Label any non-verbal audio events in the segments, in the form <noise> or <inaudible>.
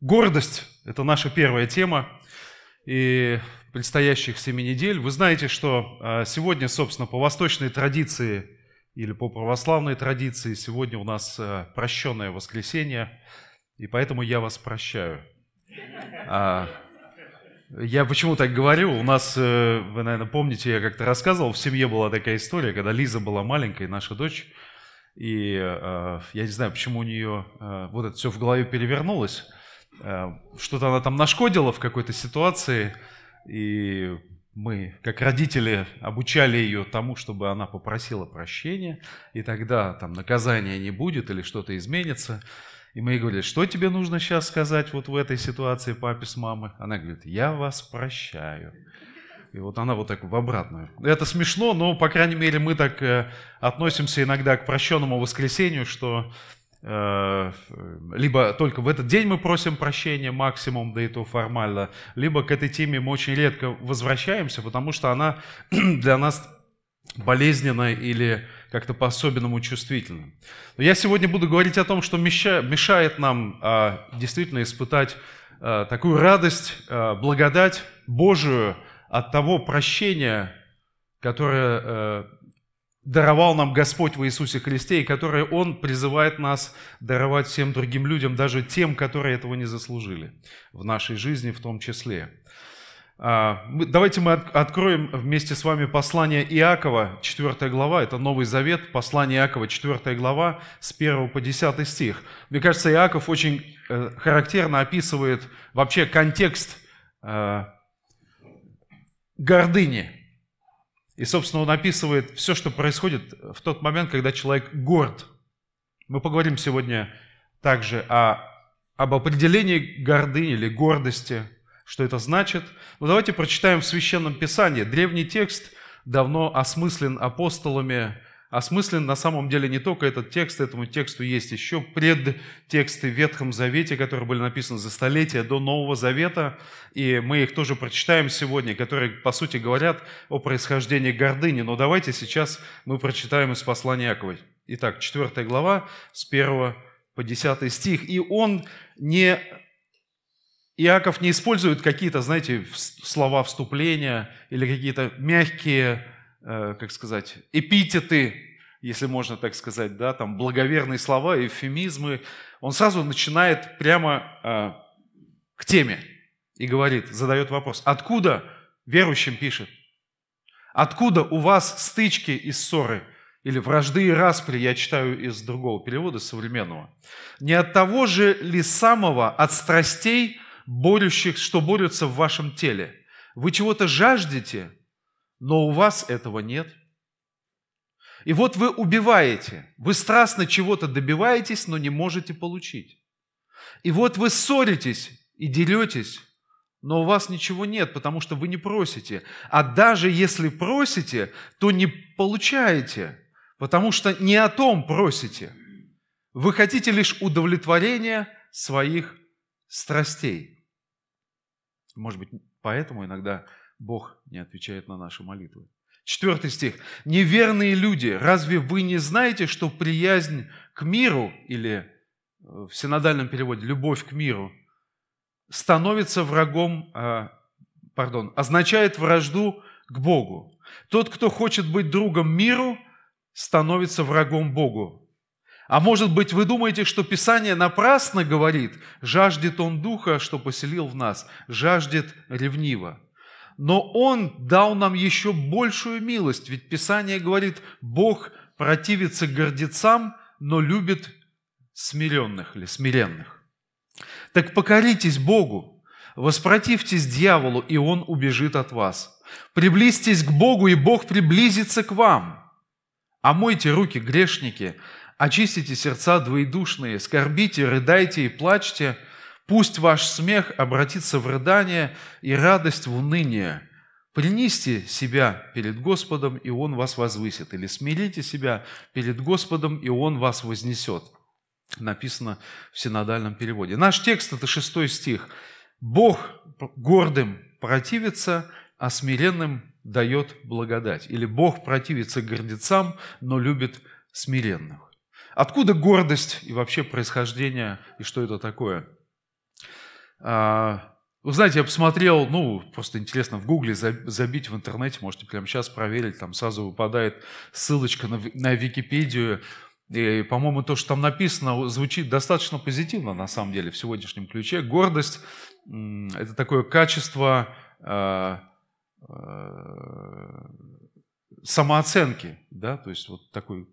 Гордость – это наша первая тема и предстоящих семи недель. Вы знаете, что а, сегодня, собственно, по восточной традиции или по православной традиции, сегодня у нас а, прощенное воскресенье, и поэтому я вас прощаю. А, я почему так говорю? У нас, э, вы, наверное, помните, я как-то рассказывал, в семье была такая история, когда Лиза была маленькой, наша дочь, и я не знаю, почему у нее вот это все в голове перевернулось, Э, что-то она там нашкодила в какой-то ситуации, и мы, как родители, обучали ее тому, чтобы она попросила прощения, и тогда там наказания не будет или что-то изменится. И мы ей говорили, что тебе нужно сейчас сказать вот в этой ситуации папе с мамой? Она говорит, я вас прощаю. И вот она вот так в обратную. Это смешно, но, по крайней мере, мы так э, относимся иногда к прощенному воскресенью, что Э, либо только в этот день мы просим прощения максимум, да и то формально, либо к этой теме мы очень редко возвращаемся, потому что она <clears throat> для нас болезненная или как-то по-особенному чувствительна. Но я сегодня буду говорить о том, что мешает нам а, действительно испытать а, такую радость, а, благодать Божию от того прощения, которое даровал нам Господь в Иисусе Христе, и которые Он призывает нас даровать всем другим людям, даже тем, которые этого не заслужили, в нашей жизни в том числе. А, давайте мы откроем вместе с вами послание Иакова, 4 глава, это Новый Завет, послание Иакова, 4 глава, с 1 по 10 стих. Мне кажется, Иаков очень э, характерно описывает вообще контекст э, гордыни – и, собственно, он описывает все, что происходит в тот момент, когда человек горд. Мы поговорим сегодня также о, об определении гордыни или гордости, что это значит. Но давайте прочитаем в Священном Писании. Древний текст давно осмыслен апостолами, осмыслен на самом деле не только этот текст, этому тексту есть еще предтексты в Ветхом Завете, которые были написаны за столетия до Нового Завета, и мы их тоже прочитаем сегодня, которые, по сути, говорят о происхождении гордыни. Но давайте сейчас мы прочитаем из послания Яковой. Итак, 4 глава, с 1 по 10 стих. И он не Иаков не использует какие-то, знаете, слова вступления или какие-то мягкие как сказать, эпитеты, если можно так сказать, да, там благоверные слова, эвфемизмы, он сразу начинает прямо э, к теме и говорит, задает вопрос, откуда верующим пишет? Откуда у вас стычки и ссоры? Или вражды и распри, я читаю из другого перевода, современного. Не от того же ли самого, от страстей, борющих, что борются в вашем теле? Вы чего-то жаждете, но у вас этого нет. И вот вы убиваете, вы страстно чего-то добиваетесь, но не можете получить. И вот вы ссоритесь и деретесь, но у вас ничего нет, потому что вы не просите. А даже если просите, то не получаете, потому что не о том просите. Вы хотите лишь удовлетворения своих страстей. Может быть, поэтому иногда Бог не отвечает на наши молитвы. Четвертый стих. «Неверные люди, разве вы не знаете, что приязнь к миру, или э, в синодальном переводе «любовь к миру», становится врагом, э, пардон, означает вражду к Богу. Тот, кто хочет быть другом миру, становится врагом Богу. А может быть, вы думаете, что Писание напрасно говорит, жаждет Он Духа, что поселил в нас, жаждет ревниво но Он дал нам еще большую милость. Ведь Писание говорит, Бог противится гордецам, но любит смиренных или смиренных. Так покоритесь Богу, воспротивьтесь дьяволу, и он убежит от вас. Приблизьтесь к Богу, и Бог приблизится к вам. Омойте руки, грешники, очистите сердца двоедушные, скорбите, рыдайте и плачьте – Пусть ваш смех обратится в рыдание и радость в уныние. Принесите себя перед Господом, и Он вас возвысит. Или смирите себя перед Господом, и Он вас вознесет. Написано в синодальном переводе. Наш текст – это шестой стих. Бог гордым противится, а смиренным дает благодать. Или Бог противится гордецам, но любит смиренных. Откуда гордость и вообще происхождение, и что это такое? А, вы знаете, я посмотрел, ну, просто интересно, в Гугле забить в интернете, можете прямо сейчас проверить, там сразу выпадает ссылочка на, на Википедию, и, по-моему, то, что там написано, звучит достаточно позитивно, на самом деле, в сегодняшнем ключе. Гордость – это такое качество э, э, самооценки, да, то есть вот такой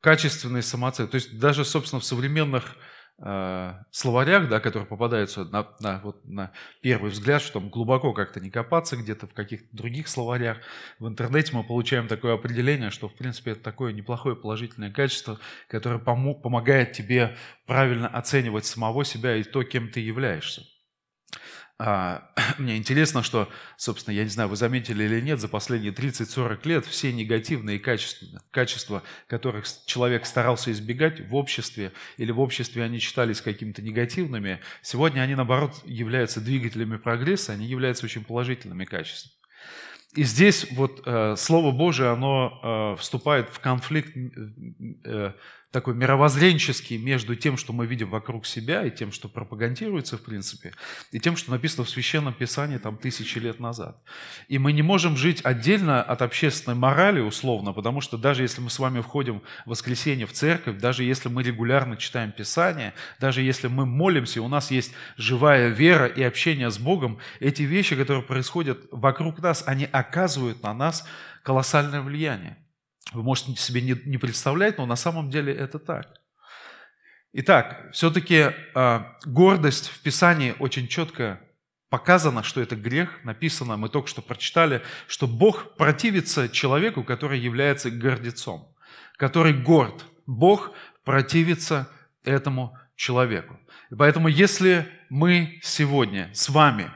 качественной самооценки. То есть даже, собственно, в современных э, словарях, да, которые попадаются на, на, вот, на первый взгляд, что там глубоко как-то не копаться где-то в каких-то других словарях, в интернете мы получаем такое определение, что, в принципе, это такое неплохое положительное качество, которое пом- помогает тебе правильно оценивать самого себя и то, кем ты являешься. А, <clears throat> мне интересно, что, собственно, я не знаю, вы заметили или нет, за последние 30-40 лет все негативные качества, качества, которых человек старался избегать в обществе, или в обществе они считались какими-то негативными, сегодня они, наоборот, являются двигателями прогресса, они являются очень положительными качествами. И здесь вот э, Слово Божие, оно э, вступает в конфликт э, такой мировоззренческий между тем, что мы видим вокруг себя, и тем, что пропагандируется, в принципе, и тем, что написано в Священном Писании там тысячи лет назад. И мы не можем жить отдельно от общественной морали, условно, потому что даже если мы с вами входим в воскресенье в церковь, даже если мы регулярно читаем Писание, даже если мы молимся, у нас есть живая вера и общение с Богом, эти вещи, которые происходят вокруг нас, они оказывают на нас колоссальное влияние. Вы можете себе не, представлять, но на самом деле это так. Итак, все-таки э, гордость в Писании очень четко показано, что это грех. Написано, мы только что прочитали, что Бог противится человеку, который является гордецом, который горд. Бог противится этому человеку. И поэтому, если мы сегодня с вами,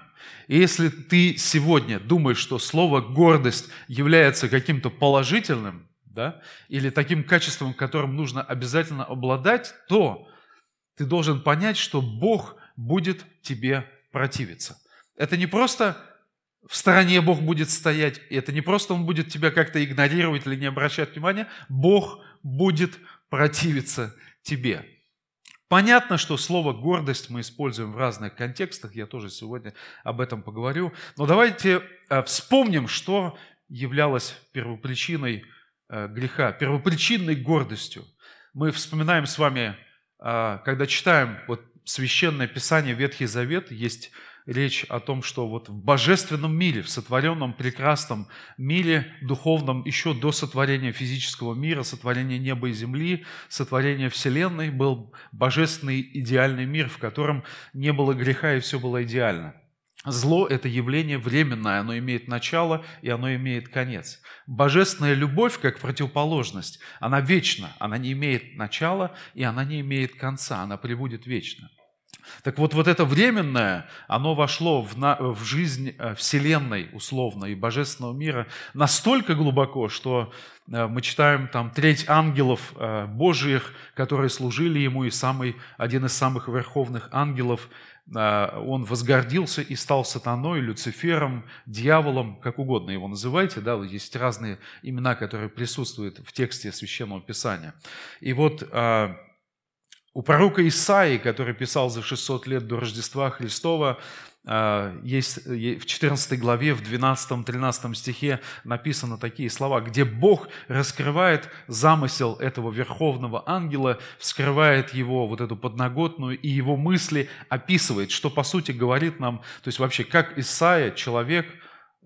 если ты сегодня думаешь, что слово гордость является каким-то положительным, да, или таким качеством, которым нужно обязательно обладать, то ты должен понять, что Бог будет тебе противиться. Это не просто в стороне Бог будет стоять, и это не просто Он будет тебя как-то игнорировать или не обращать внимания, Бог будет противиться тебе. Понятно, что слово «гордость» мы используем в разных контекстах, я тоже сегодня об этом поговорю, но давайте э, вспомним, что являлось первопричиной греха, первопричинной гордостью. Мы вспоминаем с вами, а, когда читаем вот священное писание Ветхий Завет, есть речь о том, что вот в божественном мире, в сотворенном прекрасном мире, духовном, еще до сотворения физического мира, сотворения неба и земли, сотворения Вселенной, был божественный идеальный мир, в котором не было греха и все было идеально. Зло – это явление временное, оно имеет начало и оно имеет конец. Божественная любовь, как противоположность, она вечна, она не имеет начала и она не имеет конца, она пребудет вечно. Так вот, вот это временное, оно вошло в, на, в жизнь э, Вселенной, условно, и Божественного мира настолько глубоко, что э, мы читаем там треть ангелов э, Божиих, которые служили ему, и самый, один из самых верховных ангелов он возгордился и стал сатаной, Люцифером, дьяволом, как угодно его называйте, да, есть разные имена, которые присутствуют в тексте Священного Писания. И вот а, у пророка Исаии, который писал за 600 лет до Рождества Христова, а, есть в 14 главе, в 12-13 стихе написаны такие слова, где Бог раскрывает замысел этого верховного ангела, вскрывает его вот эту подноготную и его мысли описывает, что по сути говорит нам, то есть вообще как Исаия, человек,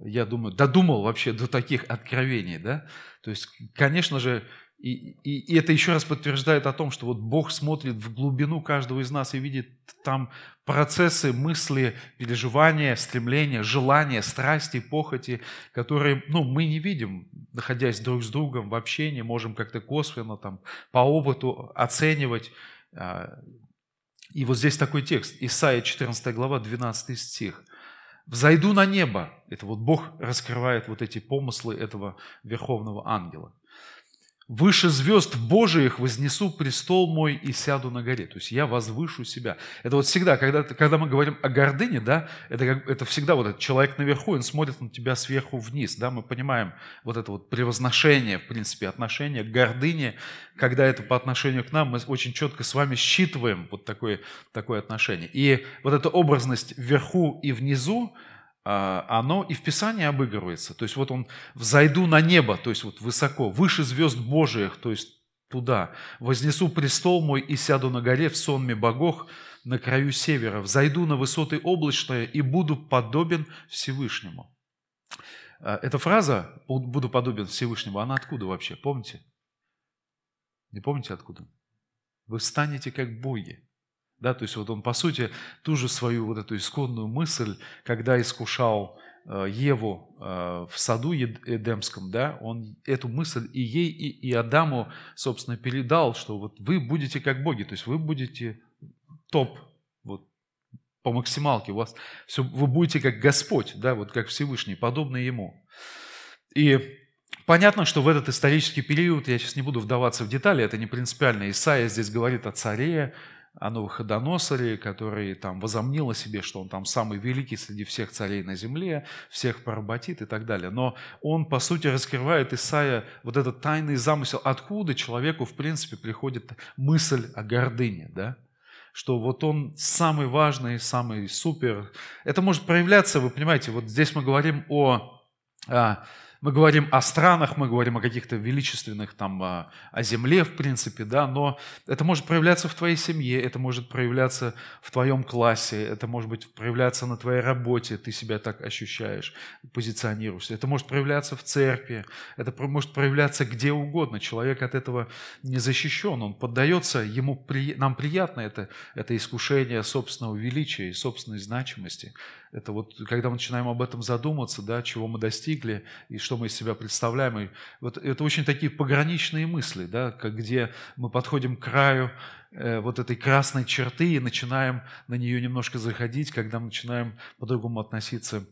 я думаю, додумал вообще до таких откровений, да? То есть, конечно же, и, и, и это еще раз подтверждает о том, что вот Бог смотрит в глубину каждого из нас и видит там процессы, мысли, переживания, стремления, желания, страсти, похоти, которые ну, мы не видим, находясь друг с другом в общении, можем как-то косвенно там, по опыту оценивать. А, и вот здесь такой текст, Исайя 14 глава, 12 стих. «Взойду на небо». Это вот Бог раскрывает вот эти помыслы этого верховного ангела. Выше звезд Божиих вознесу престол мой и сяду на горе. То есть я возвышу себя. Это вот всегда, когда, когда мы говорим о гордыне, да, это, как, это всегда вот этот человек наверху, он смотрит на тебя сверху вниз, да, мы понимаем вот это вот превозношение, в принципе, отношение к гордыне, когда это по отношению к нам, мы очень четко с вами считываем вот такое, такое отношение. И вот эта образность вверху и внизу, оно и в Писании обыгрывается. То есть вот он «взойду на небо», то есть вот высоко, выше звезд Божиих, то есть туда. «Вознесу престол мой и сяду на горе в сонме богов на краю севера. Взойду на высоты облачные и буду подобен Всевышнему». А, эта фраза «буду подобен Всевышнему», она откуда вообще? Помните? Не помните откуда? Вы станете как боги. Да, то есть вот он, по сути, ту же свою вот эту исходную мысль, когда искушал э, Еву э, в саду Эдемском, да, он эту мысль и ей, и, и Адаму, собственно, передал, что вот вы будете как боги, то есть вы будете топ, вот по максималке, у вас все, вы будете как Господь, да, вот как Всевышний, подобный Ему. И Понятно, что в этот исторический период, я сейчас не буду вдаваться в детали, это не принципиально. Исаия здесь говорит о царе, о Новоходоносоре, который там возомнил о себе, что он там самый великий среди всех царей на земле, всех поработит и так далее. Но он, по сути, раскрывает Исаия вот этот тайный замысел, откуда человеку, в принципе, приходит мысль о гордыне, да? что вот он самый важный, самый супер. Это может проявляться, вы понимаете, вот здесь мы говорим о, о мы говорим о странах, мы говорим о каких-то величественных, там, о, о земле, в принципе, да, но это может проявляться в твоей семье, это может проявляться в твоем классе, это может быть проявляться на твоей работе, ты себя так ощущаешь, позиционируешься. Это может проявляться в церкви, это может проявляться где угодно. Человек от этого не защищен, он поддается, ему, нам приятно это, это искушение собственного величия и собственной значимости. Это вот, когда мы начинаем об этом задуматься, да, чего мы достигли и что мы из себя представляем. И вот это очень такие пограничные мысли, да, как где мы подходим к краю э, вот этой красной черты и начинаем на нее немножко заходить, когда мы начинаем по-другому относиться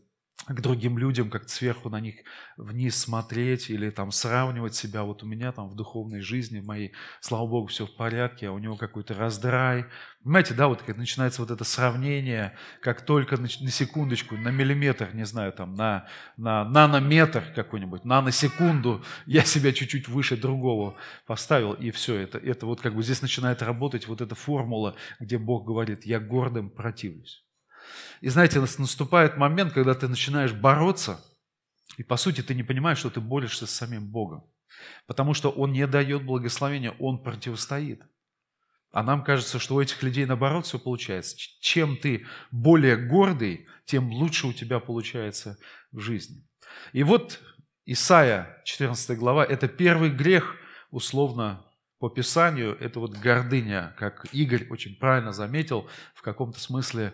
к другим людям, как сверху на них вниз смотреть или там сравнивать себя. Вот у меня там в духовной жизни, в моей, слава Богу, все в порядке, а у него какой-то раздрай. Понимаете, да, вот как начинается вот это сравнение, как только на, на секундочку, на миллиметр, не знаю, там, на, на нанометр какой-нибудь, наносекунду <laughs> я себя чуть-чуть выше другого поставил, и все, это, это вот как бы здесь начинает работать вот эта формула, где Бог говорит, я гордым противлюсь. И знаете, наступает момент, когда ты начинаешь бороться, и по сути ты не понимаешь, что ты борешься с самим Богом. Потому что Он не дает благословения, Он противостоит. А нам кажется, что у этих людей наоборот все получается. Чем ты более гордый, тем лучше у тебя получается в жизни. И вот Исаия, 14 глава, это первый грех, условно, по Писанию, это вот гордыня, как Игорь очень правильно заметил, в каком-то смысле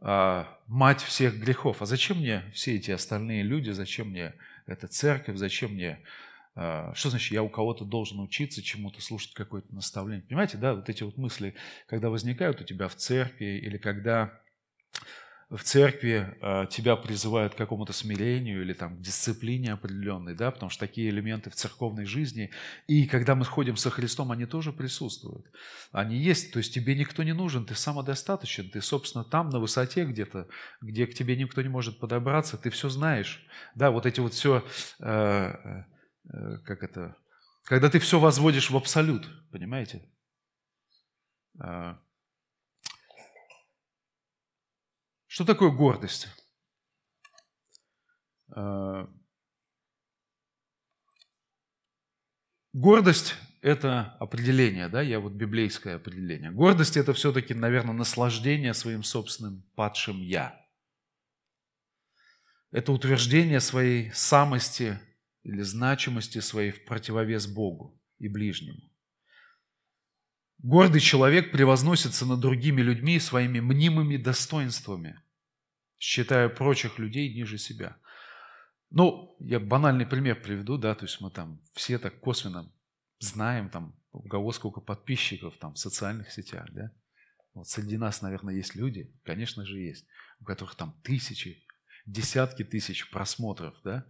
мать всех грехов. А зачем мне все эти остальные люди, зачем мне эта церковь, зачем мне... А, что значит, я у кого-то должен учиться чему-то, слушать какое-то наставление? Понимаете, да, вот эти вот мысли, когда возникают у тебя в церкви, или когда в церкви э, тебя призывают к какому-то смирению или там, к дисциплине определенной, да, потому что такие элементы в церковной жизни, и когда мы ходим со Христом, они тоже присутствуют. Они есть, то есть тебе никто не нужен, ты самодостаточен, ты, собственно, там на высоте где-то, где к тебе никто не может подобраться, ты все знаешь. Да, вот эти вот все, э, э, как это, когда ты все возводишь в абсолют, понимаете? Э, Что такое гордость? Э, гордость – это определение, да, я вот библейское определение. Гордость – это все-таки, наверное, наслаждение своим собственным падшим «я». Это утверждение своей самости или значимости своей в противовес Богу и ближнему. Гордый человек превозносится над другими людьми своими мнимыми достоинствами, считая прочих людей ниже себя. Ну, я банальный пример приведу, да, то есть мы там все так косвенно знаем, там, у кого сколько подписчиков там в социальных сетях, да. Вот среди нас, наверное, есть люди, конечно же, есть, у которых там тысячи, десятки тысяч просмотров, да.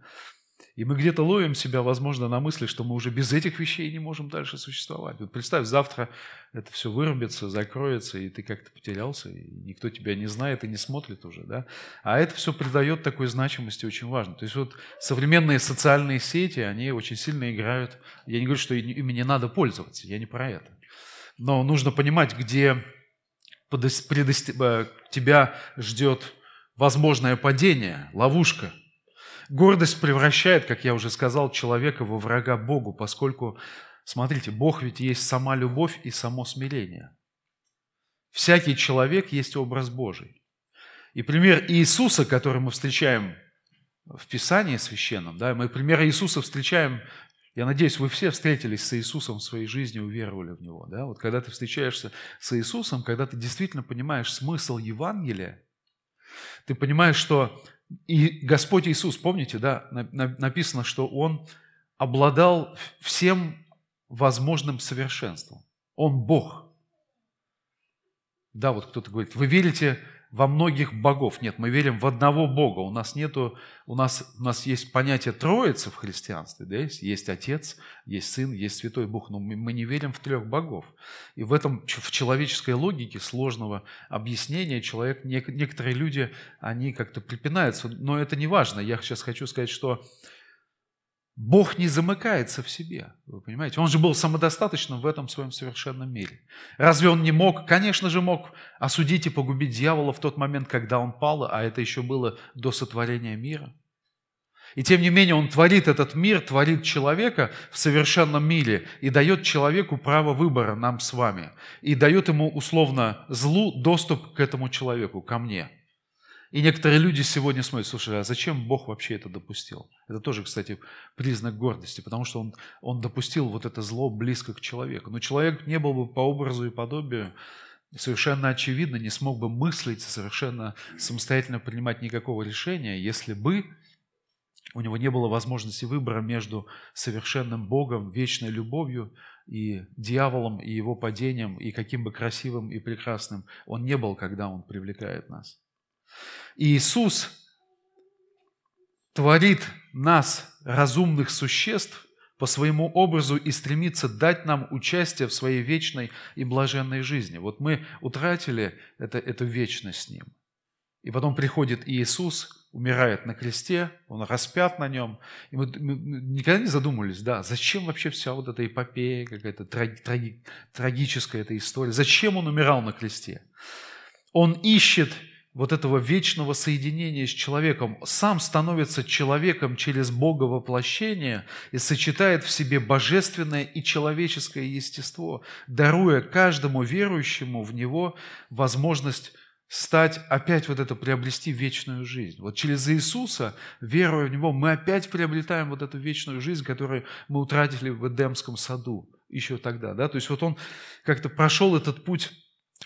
И мы где-то ловим себя, возможно, на мысли, что мы уже без этих вещей не можем дальше существовать. Вот представь, завтра это все вырубится, закроется, и ты как-то потерялся, и никто тебя не знает и не смотрит уже. Да? А это все придает такой значимости очень важно. То есть вот современные социальные сети, они очень сильно играют. Я не говорю, что ими не надо пользоваться, я не про это. Но нужно понимать, где. Э, тебя ждет возможное падение, ловушка – Гордость превращает, как я уже сказал, человека во врага Богу, поскольку, смотрите, Бог ведь есть сама любовь и само смирение. Всякий человек есть образ Божий. И пример Иисуса, который мы встречаем в Писании священном, да, мы пример Иисуса встречаем, я надеюсь, вы все встретились с Иисусом в своей жизни, уверовали в Него. Да? Вот когда ты встречаешься с Иисусом, когда ты действительно понимаешь смысл Евангелия, ты понимаешь, что и Господь Иисус, помните, да, написано, что Он обладал всем возможным совершенством. Он Бог. Да, вот кто-то говорит, вы верите во многих богов. Нет, мы верим в одного Бога. У нас нету, у нас, у нас есть понятие Троицы в христианстве, да, есть, есть Отец, есть Сын, есть Святой Бог, но мы, мы не верим в трех богов. И в этом, в человеческой логике сложного объяснения человек, некоторые люди, они как-то припинаются, но это не важно. Я сейчас хочу сказать, что Бог не замыкается в себе, вы понимаете? Он же был самодостаточным в этом своем совершенном мире. Разве он не мог? Конечно же мог осудить и погубить дьявола в тот момент, когда он пал, а это еще было до сотворения мира. И тем не менее он творит этот мир, творит человека в совершенном мире и дает человеку право выбора нам с вами. И дает ему условно злу доступ к этому человеку, ко мне – и некоторые люди сегодня смотрят, слушай, а зачем Бог вообще это допустил? Это тоже, кстати, признак гордости, потому что он, он допустил вот это зло близко к человеку. Но человек не был бы по образу и подобию, совершенно очевидно, не смог бы мыслить, совершенно самостоятельно принимать никакого решения, если бы у него не было возможности выбора между совершенным Богом, вечной любовью и дьяволом, и его падением, и каким бы красивым и прекрасным он не был, когда он привлекает нас. Иисус творит нас, разумных существ, по своему образу и стремится дать нам участие в своей вечной и блаженной жизни. Вот мы утратили это, эту вечность с Ним. И потом приходит Иисус, умирает на кресте, Он распят на нем. И мы, мы никогда не задумывались, да, зачем вообще вся вот эта эпопея, какая-то траги, трагическая эта история, зачем Он умирал на кресте? Он ищет вот этого вечного соединения с человеком, сам становится человеком через Бога воплощение и сочетает в себе божественное и человеческое естество, даруя каждому верующему в Него возможность стать, опять вот это, приобрести вечную жизнь. Вот через Иисуса, веруя в Него, мы опять приобретаем вот эту вечную жизнь, которую мы утратили в Эдемском саду еще тогда. Да? То есть вот Он как-то прошел этот путь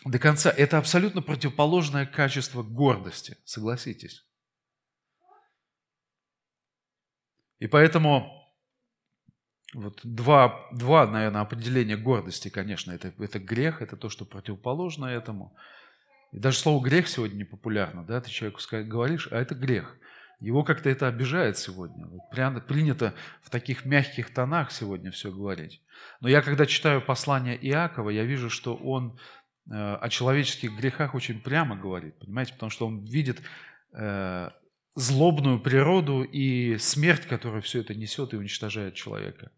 до конца. Это абсолютно противоположное качество гордости, согласитесь. И поэтому вот два, два, наверное, определения гордости, конечно, это, это грех, это то, что противоположно этому. И даже слово грех сегодня не популярно, да, ты человеку говоришь, а это грех. Его как-то это обижает сегодня. Вот принято в таких мягких тонах сегодня все говорить. Но я, когда читаю послание Иакова, я вижу, что он о человеческих грехах очень прямо говорит, понимаете, потому что он видит э, злобную природу и смерть, которая все это несет и уничтожает человека.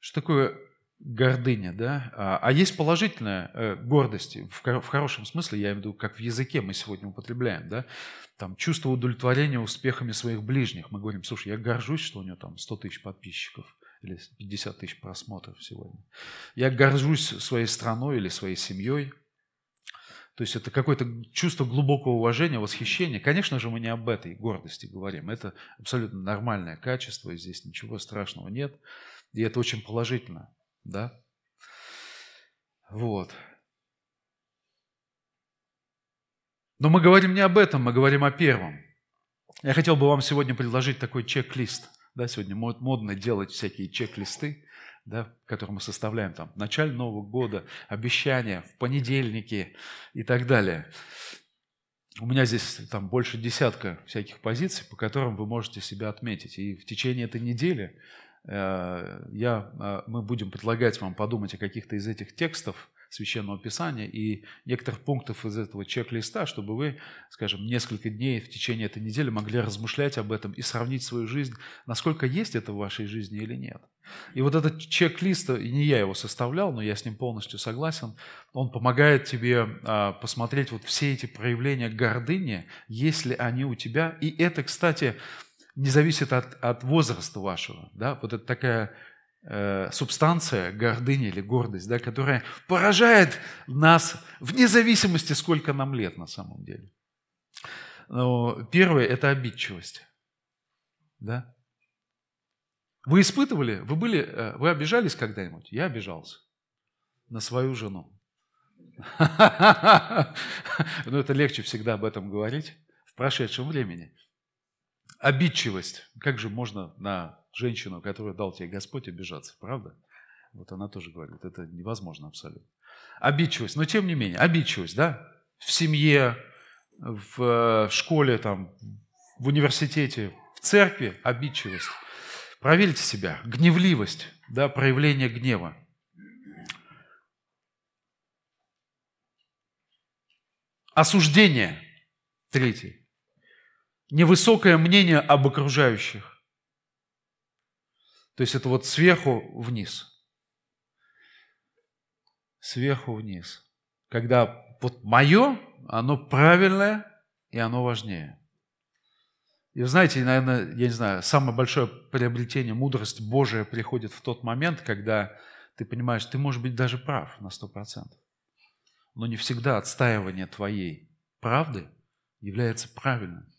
Что такое гордыня, да? А, а есть положительная э, гордость, в, в хорошем смысле, я имею в виду, как в языке мы сегодня употребляем, да? Там чувство удовлетворения успехами своих ближних. Мы говорим, слушай, я горжусь, что у него там 100 тысяч подписчиков или 50 тысяч просмотров сегодня. Я горжусь своей страной или своей семьей. То есть это какое-то чувство глубокого уважения, восхищения. Конечно же, мы не об этой гордости говорим. Это абсолютно нормальное качество, и здесь ничего страшного нет. И это очень положительно. Да? Вот. Но мы говорим не об этом, мы говорим о первом. Я хотел бы вам сегодня предложить такой чек-лист – да, сегодня модно делать всякие чек-листы, да, которые мы составляем там в начале Нового года, обещания в понедельнике и так далее. у меня здесь там больше десятка всяких позиций, по которым вы можете себя отметить. И в течение этой недели э, я, э, мы будем предлагать вам подумать о каких-то из этих текстов, Священного Писания и некоторых пунктов из этого чек-листа, чтобы вы, скажем, несколько дней в течение этой недели могли размышлять об этом и сравнить свою жизнь, насколько есть это в вашей жизни или нет. И вот этот чек-лист, и не я его составлял, но я с ним полностью согласен, он помогает тебе а, посмотреть вот все эти проявления гордыни, есть ли они у тебя. И это, кстати, не зависит от, от возраста вашего. Да? Вот это такая Э, субстанция, гордыня или гордость, да, которая поражает нас вне зависимости, сколько нам лет на самом деле. Но первое – это обидчивость. Да? Вы испытывали, вы были, э, вы обижались когда-нибудь? Я обижался на свою жену. <laughs> Но это легче всегда об этом говорить в прошедшем времени. Обидчивость. Как же можно на женщину, которую дал тебе Господь, обижаться, правда? Вот она тоже говорит, это невозможно абсолютно. Обидчивость, но тем не менее, обидчивость, да? В семье, в школе, там, в университете, в церкви обидчивость. Проверьте себя. Гневливость, да, проявление гнева. Осуждение. Третий. Невысокое мнение об окружающих. То есть это вот сверху вниз. Сверху вниз. Когда вот мое, оно правильное, и оно важнее. И знаете, наверное, я не знаю, самое большое приобретение, мудрость Божия приходит в тот момент, когда ты понимаешь, ты можешь быть даже прав на сто процентов. Но не всегда отстаивание твоей правды является правильным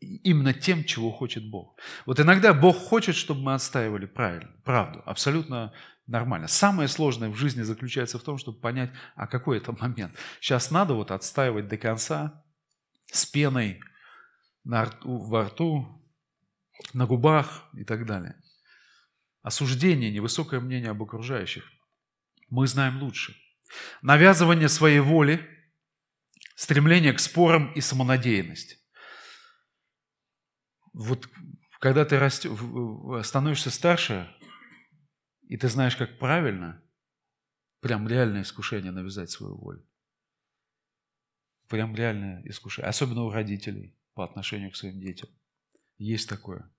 именно тем, чего хочет Бог. Вот иногда Бог хочет, чтобы мы отстаивали правильно, правду, абсолютно нормально. Самое сложное в жизни заключается в том, чтобы понять, а какой это момент. Сейчас надо вот отстаивать до конца с пеной на рту, во рту, на губах и так далее. Осуждение, невысокое мнение об окружающих. Мы знаем лучше. Навязывание своей воли, стремление к спорам и самонадеянность вот когда ты растешь, становишься старше, и ты знаешь, как правильно, прям реальное искушение навязать свою волю. Прям реальное искушение. Особенно у родителей по отношению к своим детям. Есть такое.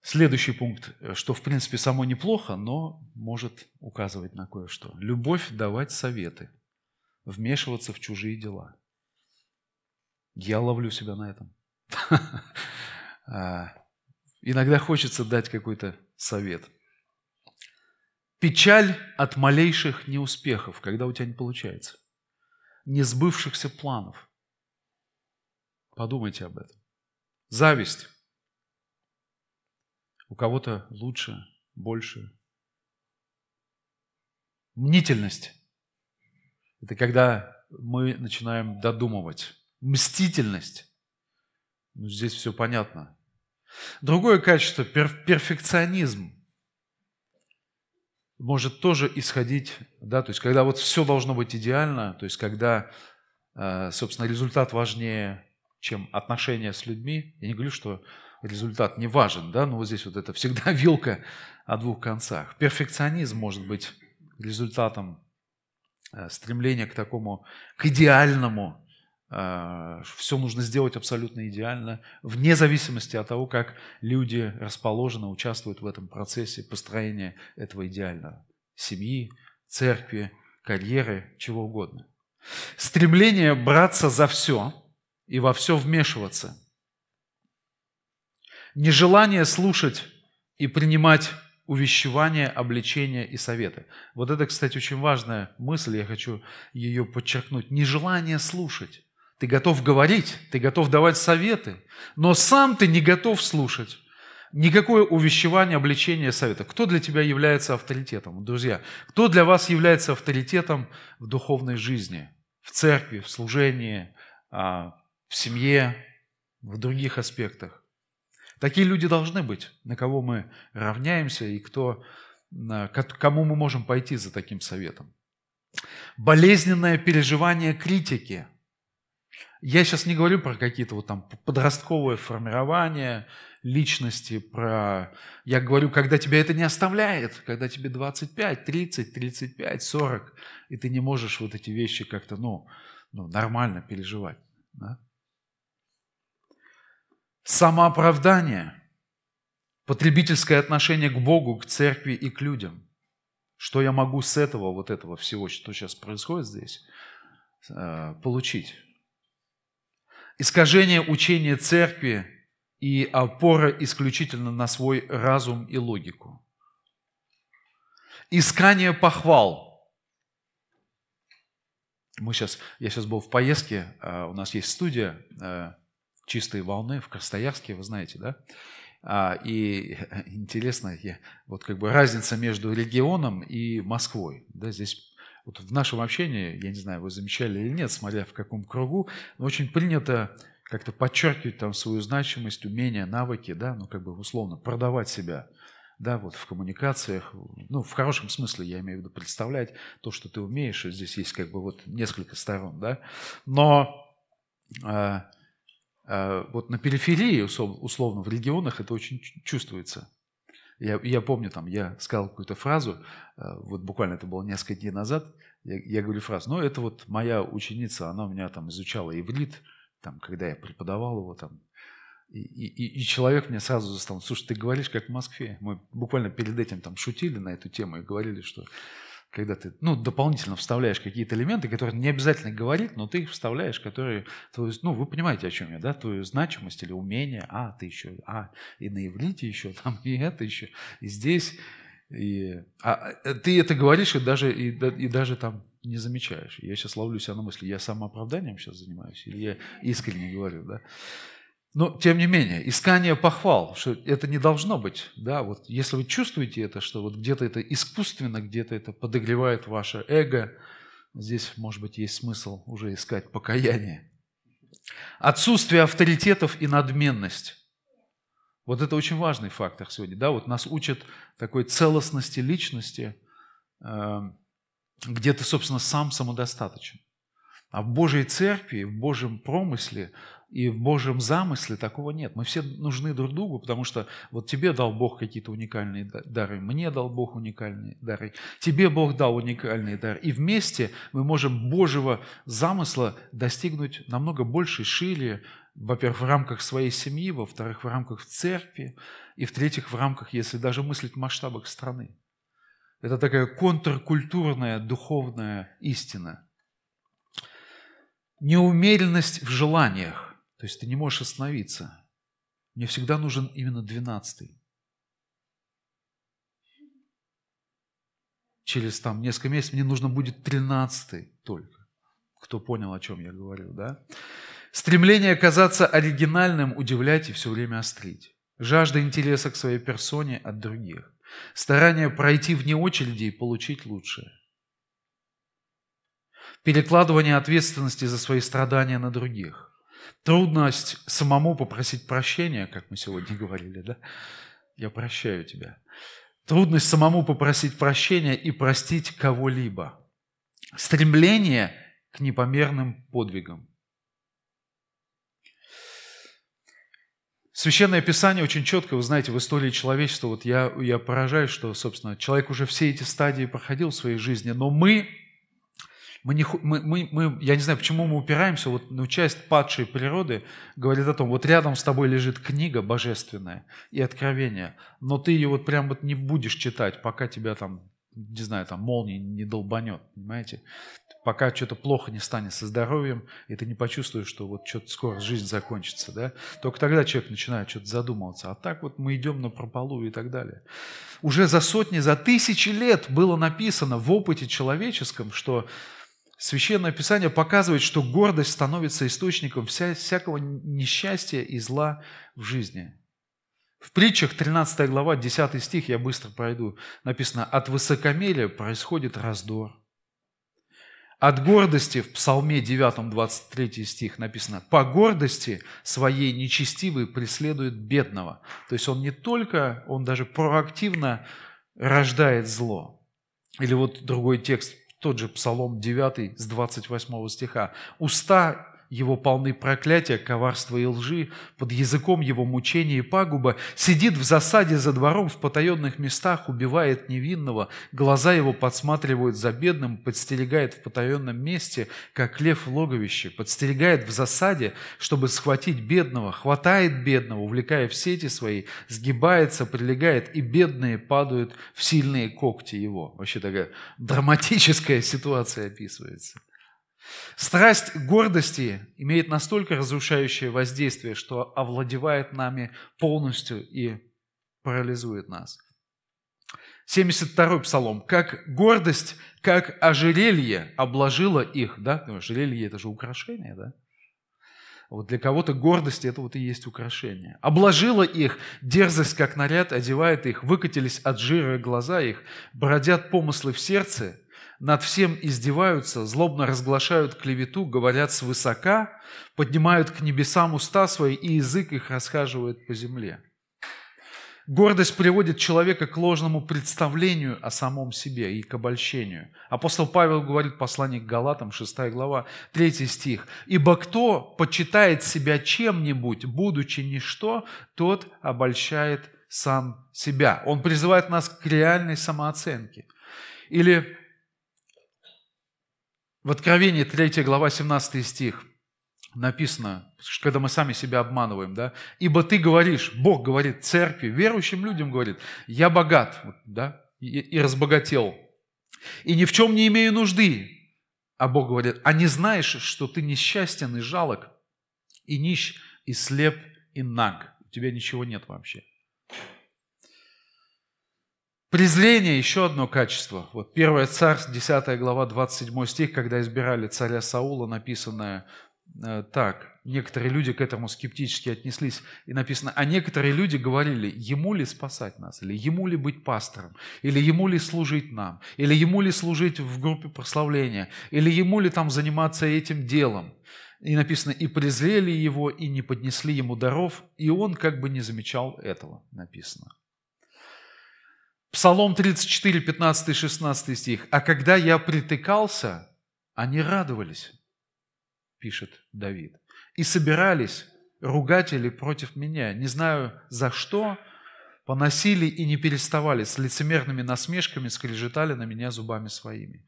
Следующий пункт, что в принципе само неплохо, но может указывать на кое-что. Любовь давать советы, вмешиваться в чужие дела. Я ловлю себя на этом. <laughs> А, иногда хочется дать какой-то совет. Печаль от малейших неуспехов, когда у тебя не получается. Несбывшихся планов. Подумайте об этом. Зависть. У кого-то лучше, больше. Мнительность. Это когда мы начинаем додумывать. Мстительность. Ну, здесь все понятно. Другое качество – перфекционизм. Может тоже исходить, да, то есть когда вот все должно быть идеально, то есть когда, э, собственно, результат важнее, чем отношения с людьми. Я не говорю, что результат не важен, да, но вот здесь вот это всегда <laughs> вилка о двух концах. Перфекционизм может быть результатом э, стремления к такому, к идеальному, все нужно сделать абсолютно идеально, вне зависимости от того, как люди расположены, участвуют в этом процессе построения этого идеального. Семьи, церкви, карьеры, чего угодно. Стремление браться за все и во все вмешиваться. Нежелание слушать и принимать увещевания, обличения и советы. Вот это, кстати, очень важная мысль, я хочу ее подчеркнуть. Нежелание слушать. Ты готов говорить, ты готов давать советы, но сам ты не готов слушать. Никакое увещевание, обличение, совета. Кто для тебя является авторитетом? Друзья, кто для вас является авторитетом в духовной жизни, в церкви, в служении, а, в семье, в других аспектах? Такие люди должны быть, на кого мы равняемся и кто, кому мы можем пойти за таким советом. Болезненное переживание критики – Я сейчас не говорю про какие-то вот там подростковое формирование личности, про... Я говорю, когда тебя это не оставляет, когда тебе 25, 30, 35, 40, и ты не можешь вот эти вещи как-то, ну, ну нормально переживать. Да? Самооправдание, потребительское отношение к Богу, к церкви и к людям. Что я могу с этого, вот этого всего, что сейчас происходит здесь, э, получить? Искажение учения церкви и опора исключительно на свой разум и логику. Искание похвал. Мы сейчас, я сейчас был в поездке, а, у нас есть студия а, «Чистые волны» в Красноярске, вы знаете, да? А, и <laughs> интересно, вот как бы разница между регионом и Москвой. Да, здесь вот в нашем общении, я не знаю, вы замечали или нет, смотря в каком кругу, очень принято как-то подчеркивать там свою значимость, умения, навыки, да, ну как бы условно продавать себя, да, вот в коммуникациях, ну в хорошем смысле я имею в виду представлять то, что ты умеешь, и здесь есть как бы вот несколько сторон, да, но а, а, вот на периферии, условно, в регионах это очень чувствуется. Я, я помню, там, я сказал какую-то фразу, э, вот буквально это было несколько дней назад, я, я говорю фразу, ну, это вот моя ученица, она у меня там изучала иврит, там, когда я преподавал его там, и, и, и человек мне сразу застал, слушай, ты говоришь как в Москве. Мы буквально перед этим там шутили на эту тему и говорили, что когда ты ну, дополнительно вставляешь какие-то элементы, которые не обязательно говорить, но ты их вставляешь, которые, твою, ну, вы понимаете, о чем я, да, твою значимость или умение, а, ты еще, а, и на иврите еще, там, и это еще, и здесь, и, а, э, ты это говоришь и даже, и, и даже там не замечаешь. Я сейчас ловлю себя на мысли, я самооправданием сейчас занимаюсь, или я искренне говорю, да. Но, тем не менее, искание похвал, что это не должно быть. Да? Вот если вы чувствуете это, что вот где-то это искусственно, где-то это подогревает ваше эго, здесь, может быть, есть смысл уже искать покаяние. Отсутствие авторитетов и надменность. Вот это очень важный фактор сегодня. Да? Вот нас учат такой целостности личности, э, где ты, собственно, сам самодостаточен. А в Божьей церкви, в Божьем промысле и в Божьем замысле такого нет. Мы все нужны друг другу, потому что вот тебе дал Бог какие-то уникальные дары, мне дал Бог уникальные дары, тебе Бог дал уникальные дары. И вместе мы можем Божьего замысла достигнуть намного больше, шире, во-первых, в рамках своей семьи, во-вторых, в рамках церкви, и в-третьих, в рамках, если даже мыслить в масштабах страны. Это такая контркультурная духовная истина. Неумеренность в желаниях. То есть ты не можешь остановиться. Мне всегда нужен именно двенадцатый. Через там несколько месяцев мне нужно будет тринадцатый только. Кто понял, о чем я говорю, да? Стремление оказаться оригинальным, удивлять и все время острить. Жажда интереса к своей персоне от других. Старание пройти вне очереди и получить лучшее. Перекладывание ответственности за свои страдания на других. Трудность самому попросить прощения, как мы сегодня <laughs> говорили, да? Я прощаю тебя. Трудность самому попросить прощения и простить кого-либо. Стремление к непомерным подвигам. Священное Писание очень четко, вы знаете, в истории человечества, вот я, я поражаюсь, что, собственно, человек уже все эти стадии проходил в своей жизни, но мы мы не, мы, мы, мы, я не знаю, почему мы упираемся, вот ну, часть падшей природы говорит о том, вот рядом с тобой лежит книга божественная и откровение, но ты ее вот прям вот не будешь читать, пока тебя там, не знаю, там молния не долбанет, понимаете? Пока что-то плохо не станет со здоровьем, и ты не почувствуешь, что вот что-то скоро жизнь закончится, да? Только тогда человек начинает что-то задумываться. А так вот мы идем на прополу и так далее. Уже за сотни, за тысячи лет было написано в опыте человеческом, что Священное Писание показывает, что гордость становится источником вся, всякого несчастья и зла в жизни. В притчах 13 глава, 10 стих, я быстро пройду, написано, «От высокомерия происходит раздор». От гордости в Псалме 9, 23 стих написано, «По гордости своей нечестивый преследует бедного». То есть он не только, он даже проактивно рождает зло. Или вот другой текст, тот же Псалом 9 с 28 стиха. «Уста его полны проклятия, коварства и лжи, под языком его мучения и пагуба, сидит в засаде за двором в потаенных местах, убивает невинного, глаза его подсматривают за бедным, подстерегает в потаенном месте, как лев в логовище, подстерегает в засаде, чтобы схватить бедного, хватает бедного, увлекая в сети свои, сгибается, прилегает, и бедные падают в сильные когти его. Вообще такая драматическая ситуация описывается. Страсть гордости имеет настолько разрушающее воздействие, что овладевает нами полностью и парализует нас. 72-й псалом. «Как гордость, как ожерелье обложила их». Да? Ожерелье – это же украшение, да? Вот для кого-то гордость – это вот и есть украшение. «Обложила их, дерзость, как наряд, одевает их, выкатились от жира глаза их, бродят помыслы в сердце, над всем издеваются, злобно разглашают клевету, говорят свысока, поднимают к небесам уста свои, и язык их расхаживает по земле. Гордость приводит человека к ложному представлению о самом себе и к обольщению. Апостол Павел говорит, послание к Галатам, 6 глава, 3 стих. «Ибо кто почитает себя чем-нибудь, будучи ничто, тот обольщает сам себя». Он призывает нас к реальной самооценке. Или в Откровении 3 глава 17 стих написано, когда мы сами себя обманываем, да, «Ибо ты говоришь, Бог говорит церкви, верующим людям говорит, я богат, да, и, и разбогател, и ни в чем не имею нужды». А Бог говорит, а не знаешь, что ты несчастен и жалок, и нищ, и слеп, и наг. У тебя ничего нет вообще. Презрение – еще одно качество. Вот 1 Царств, 10 глава, 27 стих, когда избирали царя Саула, написанное э, так. Некоторые люди к этому скептически отнеслись. И написано, а некоторые люди говорили, ему ли спасать нас, или ему ли быть пастором, или ему ли служить нам, или ему ли служить в группе прославления, или ему ли там заниматься этим делом. И написано, и презрели его, и не поднесли ему даров, и он как бы не замечал этого, написано. Псалом 34, 15, 16 стих. «А когда я притыкался, они радовались», пишет Давид, «и собирались ругатели против меня, не знаю за что, поносили и не переставали, с лицемерными насмешками скрежетали на меня зубами своими».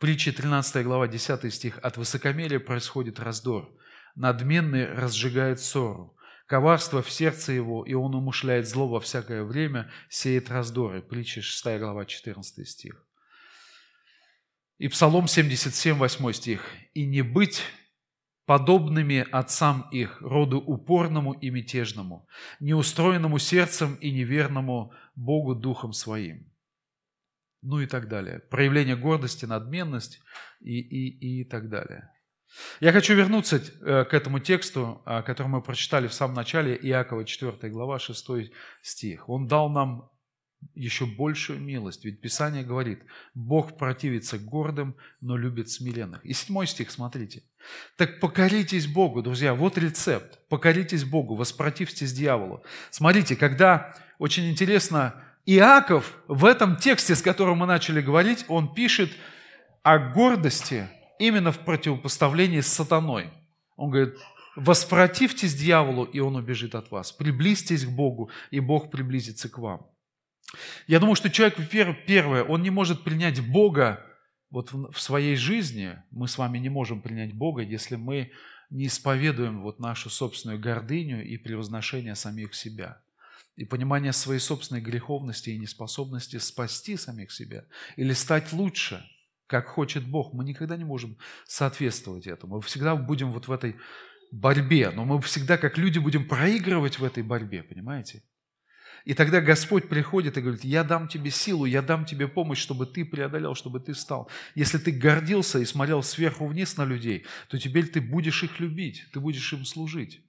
Притча 13 глава 10 стих. «От высокомерия происходит раздор, надменный разжигает ссору, Коварство в сердце его, и он умышляет зло во всякое время, сеет раздоры. Притча 6 глава 14 стих. И Псалом 77, 8 стих. «И не быть подобными отцам их, роду упорному и мятежному, неустроенному сердцем и неверному Богу духом своим». Ну и так далее. Проявление гордости, надменность и, и, и так далее. Я хочу вернуться э, к этому тексту, э, который мы прочитали в самом начале, Иакова 4 глава 6 стих. Он дал нам еще большую милость, ведь Писание говорит, Бог противится гордым, но любит смиренных. И седьмой стих, смотрите. Так покоритесь Богу, друзья, вот рецепт. Покоритесь Богу, воспротивьтесь дьяволу. Смотрите, когда, очень интересно, Иаков в этом тексте, с которым мы начали говорить, он пишет о гордости – именно в противопоставлении с сатаной. Он говорит, воспротивьтесь дьяволу, и он убежит от вас. Приблизьтесь к Богу, и Бог приблизится к вам. Я думаю, что человек, первое, он не может принять Бога вот в своей жизни. Мы с вами не можем принять Бога, если мы не исповедуем вот нашу собственную гордыню и превозношение самих себя. И понимание своей собственной греховности и неспособности спасти самих себя или стать лучше – как хочет Бог. Мы никогда не можем соответствовать этому. Мы всегда будем вот в этой борьбе, но мы всегда как люди будем проигрывать в этой борьбе, понимаете? И тогда Господь приходит и говорит, я дам тебе силу, я дам тебе помощь, чтобы ты преодолел, чтобы ты стал. Если ты гордился и смотрел сверху вниз на людей, то теперь ты будешь их любить, ты будешь им служить.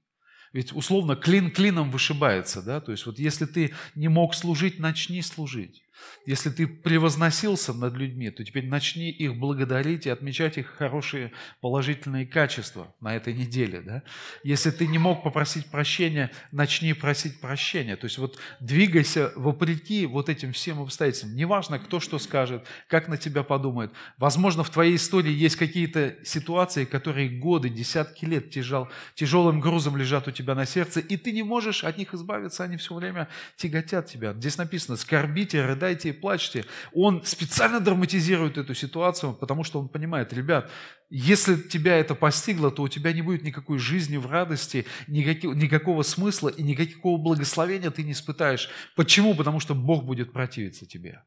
Ведь условно клин клином вышибается, да, то есть вот если ты не мог служить, начни служить. Если ты превозносился над людьми, то теперь начни их благодарить и отмечать их хорошие положительные качества на этой неделе. Да? Если ты не мог попросить прощения, начни просить прощения. То есть вот двигайся вопреки вот этим всем обстоятельствам. Неважно, кто что скажет, как на тебя подумает. Возможно, в твоей истории есть какие-то ситуации, которые годы, десятки лет тяжел, тяжелым грузом лежат у тебя на сердце, и ты не можешь от них избавиться, они все время тяготят тебя. Здесь написано, скорбите, рыдайте и плачьте. Он специально драматизирует эту ситуацию, потому что он понимает, ребят, если тебя это постигло, то у тебя не будет никакой жизни в радости, никакого смысла и никакого благословения ты не испытаешь. Почему? Потому что Бог будет противиться тебе.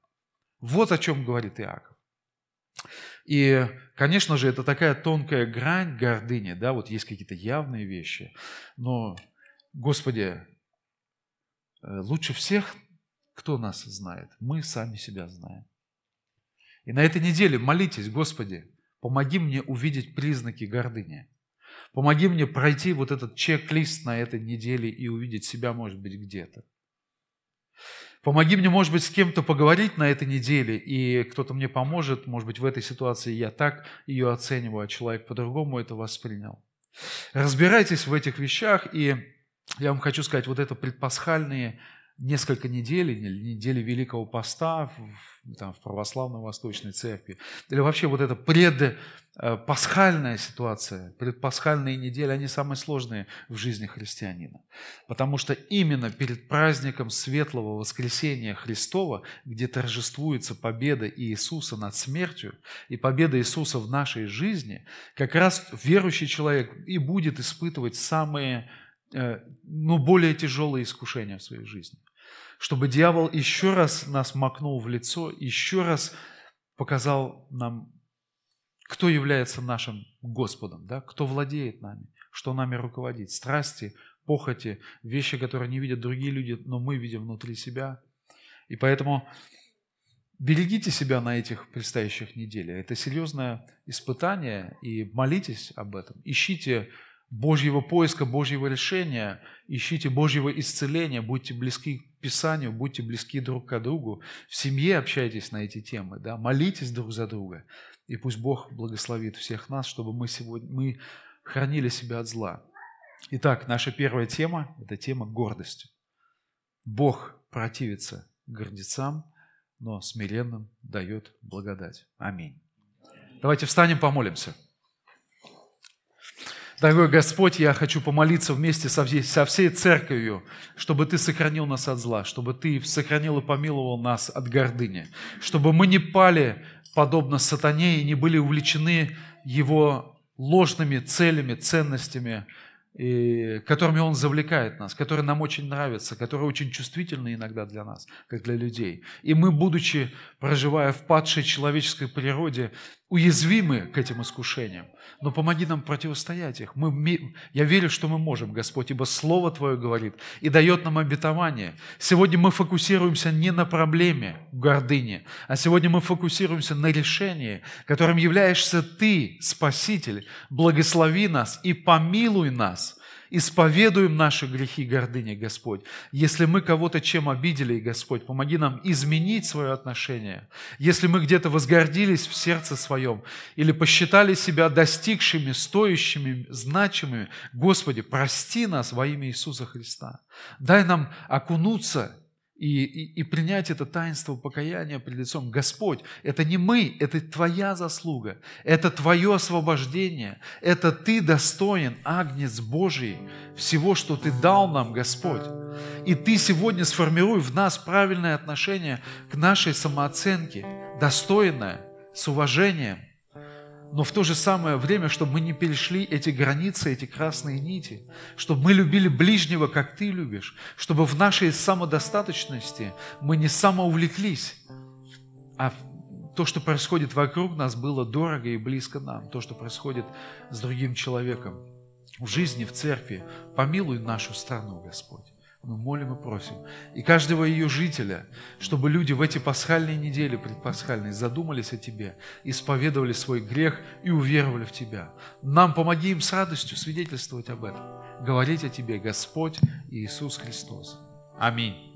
Вот о чем говорит Иаков. И, конечно же, это такая тонкая грань гордыни, да, вот есть какие-то явные вещи, но, Господи, э, лучше всех кто нас знает? Мы сами себя знаем. И на этой неделе молитесь, Господи, помоги мне увидеть признаки гордыни. Помоги мне пройти вот этот чек-лист на этой неделе и увидеть себя, может быть, где-то. Помоги мне, может быть, с кем-то поговорить на этой неделе, и кто-то мне поможет, может быть, в этой ситуации я так ее оцениваю, а человек по-другому это воспринял. Разбирайтесь в этих вещах, и я вам хочу сказать, вот это предпасхальные несколько недель, или недели Великого Поста в, там, в православной Восточной Церкви, или вообще вот эта предпасхальная ситуация, предпасхальные недели, они самые сложные в жизни христианина. Потому что именно перед праздником Светлого Воскресения Христова, где торжествуется победа Иисуса над смертью и победа Иисуса в нашей жизни, как раз верующий человек и будет испытывать самые э, ну, более тяжелые искушения в своей жизни чтобы дьявол еще раз нас макнул в лицо, еще раз показал нам, кто является нашим Господом, да? кто владеет нами, что нами руководит. Страсти, похоти, вещи, которые не видят другие люди, но мы видим внутри себя. И поэтому берегите себя на этих предстоящих неделях. Это серьезное испытание, и молитесь об этом. Ищите Божьего поиска, Божьего решения, ищите Божьего исцеления, будьте близки к Писанию, будьте близки друг к другу, в семье общайтесь на эти темы, да, молитесь друг за друга, и пусть Бог благословит всех нас, чтобы мы сегодня мы хранили себя от зла. Итак, наша первая тема – это тема гордости. Бог противится гордецам, но смиренным дает благодать. Аминь. Давайте встанем, помолимся. Дорогой Господь, я хочу помолиться вместе со всей, со всей церковью, чтобы Ты сохранил нас от зла, чтобы Ты сохранил и помиловал нас от гордыни, чтобы мы не пали, подобно сатане, и не были увлечены его ложными целями, ценностями, и которыми Он завлекает нас, которые нам очень нравятся, которые очень чувствительны иногда для нас, как для людей. И мы, будучи, проживая в падшей человеческой природе, уязвимы к этим искушениям, но помоги нам противостоять их. Мы, я верю, что мы можем, Господь, ибо Слово Твое говорит и дает нам обетование. Сегодня мы фокусируемся не на проблеме гордыни, а сегодня мы фокусируемся на решении, которым являешься Ты, Спаситель. Благослови нас и помилуй нас – исповедуем наши грехи гордыни, Господь. Если мы кого-то чем обидели, Господь, помоги нам изменить свое отношение. Если мы где-то возгордились в сердце своем или посчитали себя достигшими, стоящими, значимыми, Господи, прости нас во имя Иисуса Христа. Дай нам окунуться и, и, и принять это таинство покаяния пред лицом. Господь, это не мы, это Твоя заслуга, это Твое освобождение, это Ты достоин, Агнец Божий, всего, что Ты дал нам, Господь. И Ты сегодня сформируй в нас правильное отношение к нашей самооценке, достойное, с уважением, но в то же самое время, чтобы мы не перешли эти границы, эти красные нити, чтобы мы любили ближнего, как Ты любишь, чтобы в нашей самодостаточности мы не самоувлеклись, а то, что происходит вокруг нас, было дорого и близко нам, то, что происходит с другим человеком в жизни, в церкви. Помилуй нашу страну, Господь. Мы молим и просим. И каждого ее жителя, чтобы люди в эти пасхальные недели, предпасхальные, задумались о Тебе, исповедовали свой грех и уверовали в Тебя. Нам помоги им с радостью свидетельствовать об этом. Говорить о Тебе, Господь Иисус Христос. Аминь.